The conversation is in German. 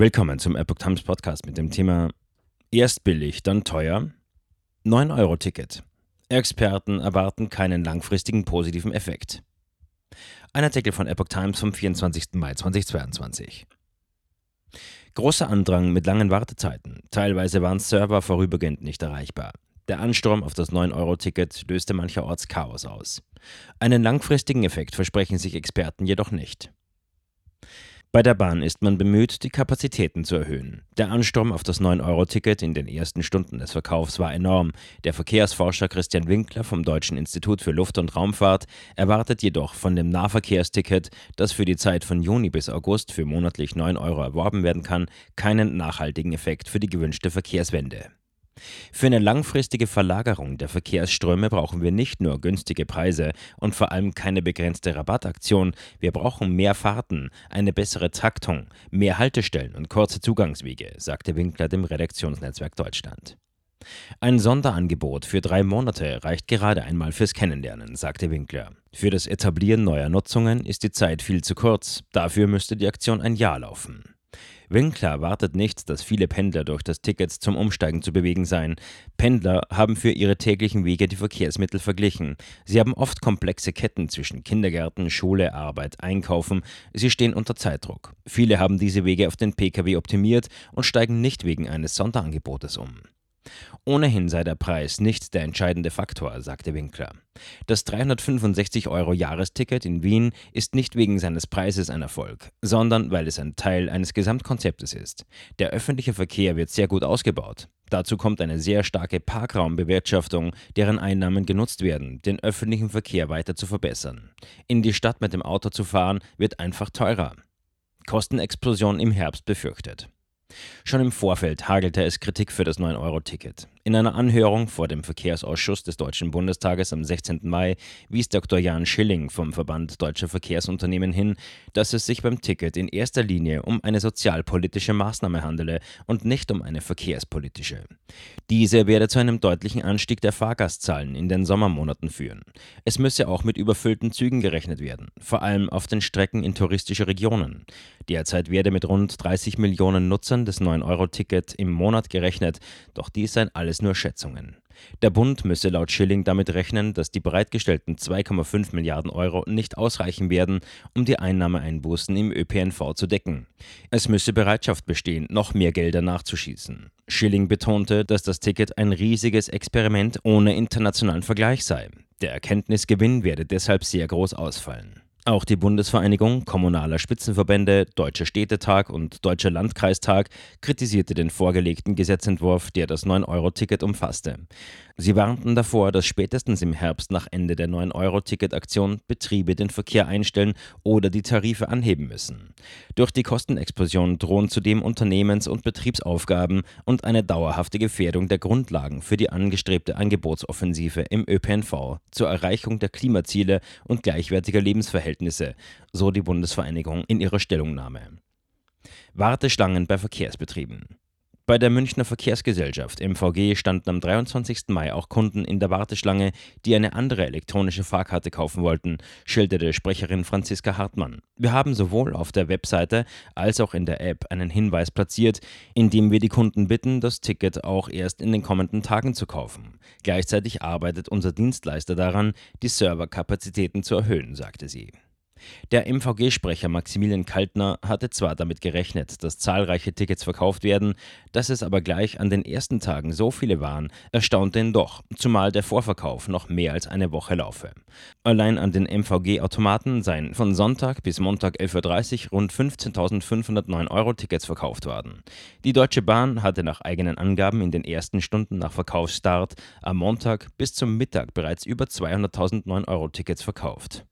Willkommen zum Epoch Times Podcast mit dem Thema Erst billig, dann teuer. 9-Euro-Ticket. Experten erwarten keinen langfristigen positiven Effekt. Ein Artikel von Epoch Times vom 24. Mai 2022. Großer Andrang mit langen Wartezeiten. Teilweise waren Server vorübergehend nicht erreichbar. Der Ansturm auf das 9-Euro-Ticket löste mancherorts Chaos aus. Einen langfristigen Effekt versprechen sich Experten jedoch nicht. Bei der Bahn ist man bemüht, die Kapazitäten zu erhöhen. Der Ansturm auf das 9-Euro-Ticket in den ersten Stunden des Verkaufs war enorm. Der Verkehrsforscher Christian Winkler vom Deutschen Institut für Luft- und Raumfahrt erwartet jedoch von dem Nahverkehrsticket, das für die Zeit von Juni bis August für monatlich 9 Euro erworben werden kann, keinen nachhaltigen Effekt für die gewünschte Verkehrswende. Für eine langfristige Verlagerung der Verkehrsströme brauchen wir nicht nur günstige Preise und vor allem keine begrenzte Rabattaktion, wir brauchen mehr Fahrten, eine bessere Taktung, mehr Haltestellen und kurze Zugangswege, sagte Winkler dem Redaktionsnetzwerk Deutschland. Ein Sonderangebot für drei Monate reicht gerade einmal fürs Kennenlernen, sagte Winkler. Für das Etablieren neuer Nutzungen ist die Zeit viel zu kurz, dafür müsste die Aktion ein Jahr laufen. Winkler erwartet nicht, dass viele Pendler durch das Ticket zum Umsteigen zu bewegen seien. Pendler haben für ihre täglichen Wege die Verkehrsmittel verglichen. Sie haben oft komplexe Ketten zwischen Kindergärten, Schule, Arbeit, Einkaufen. Sie stehen unter Zeitdruck. Viele haben diese Wege auf den Pkw optimiert und steigen nicht wegen eines Sonderangebotes um. Ohnehin sei der Preis nicht der entscheidende Faktor, sagte Winkler. Das 365 Euro Jahresticket in Wien ist nicht wegen seines Preises ein Erfolg, sondern weil es ein Teil eines Gesamtkonzeptes ist. Der öffentliche Verkehr wird sehr gut ausgebaut. Dazu kommt eine sehr starke Parkraumbewirtschaftung, deren Einnahmen genutzt werden, den öffentlichen Verkehr weiter zu verbessern. In die Stadt mit dem Auto zu fahren wird einfach teurer. Kostenexplosion im Herbst befürchtet. Schon im Vorfeld hagelte es Kritik für das 9-Euro-Ticket. In einer Anhörung vor dem Verkehrsausschuss des Deutschen Bundestages am 16. Mai wies Dr. Jan Schilling vom Verband Deutscher Verkehrsunternehmen hin, dass es sich beim Ticket in erster Linie um eine sozialpolitische Maßnahme handele und nicht um eine verkehrspolitische. Diese werde zu einem deutlichen Anstieg der Fahrgastzahlen in den Sommermonaten führen. Es müsse auch mit überfüllten Zügen gerechnet werden, vor allem auf den Strecken in touristische Regionen. Derzeit werde mit rund 30 Millionen Nutzern des 9-Euro-Ticket im Monat gerechnet, doch dies seien alles alles nur Schätzungen. Der Bund müsse laut Schilling damit rechnen, dass die bereitgestellten 2,5 Milliarden Euro nicht ausreichen werden, um die Einnahmeeinbußen im ÖPNV zu decken. Es müsse Bereitschaft bestehen, noch mehr Gelder nachzuschießen. Schilling betonte, dass das Ticket ein riesiges Experiment ohne internationalen Vergleich sei. Der Erkenntnisgewinn werde deshalb sehr groß ausfallen. Auch die Bundesvereinigung kommunaler Spitzenverbände, Deutscher Städtetag und Deutscher Landkreistag kritisierte den vorgelegten Gesetzentwurf, der das 9-Euro-Ticket umfasste. Sie warnten davor, dass spätestens im Herbst nach Ende der 9-Euro-Ticket-Aktion Betriebe den Verkehr einstellen oder die Tarife anheben müssen. Durch die Kostenexplosion drohen zudem Unternehmens- und Betriebsaufgaben und eine dauerhafte Gefährdung der Grundlagen für die angestrebte Angebotsoffensive im ÖPNV zur Erreichung der Klimaziele und gleichwertiger Lebensverhältnisse, so die Bundesvereinigung in ihrer Stellungnahme. Warteschlangen bei Verkehrsbetrieben. Bei der Münchner Verkehrsgesellschaft MVG standen am 23. Mai auch Kunden in der Warteschlange, die eine andere elektronische Fahrkarte kaufen wollten, schilderte Sprecherin Franziska Hartmann. Wir haben sowohl auf der Webseite als auch in der App einen Hinweis platziert, in dem wir die Kunden bitten, das Ticket auch erst in den kommenden Tagen zu kaufen. Gleichzeitig arbeitet unser Dienstleister daran, die Serverkapazitäten zu erhöhen, sagte sie. Der MVG-Sprecher Maximilian Kaltner hatte zwar damit gerechnet, dass zahlreiche Tickets verkauft werden, dass es aber gleich an den ersten Tagen so viele waren, erstaunte ihn doch, zumal der Vorverkauf noch mehr als eine Woche laufe. Allein an den MVG-Automaten seien von Sonntag bis Montag 11.30 Uhr rund 15.509 Euro Tickets verkauft worden. Die Deutsche Bahn hatte nach eigenen Angaben in den ersten Stunden nach Verkaufsstart am Montag bis zum Mittag bereits über 200.000 9 Euro Tickets verkauft.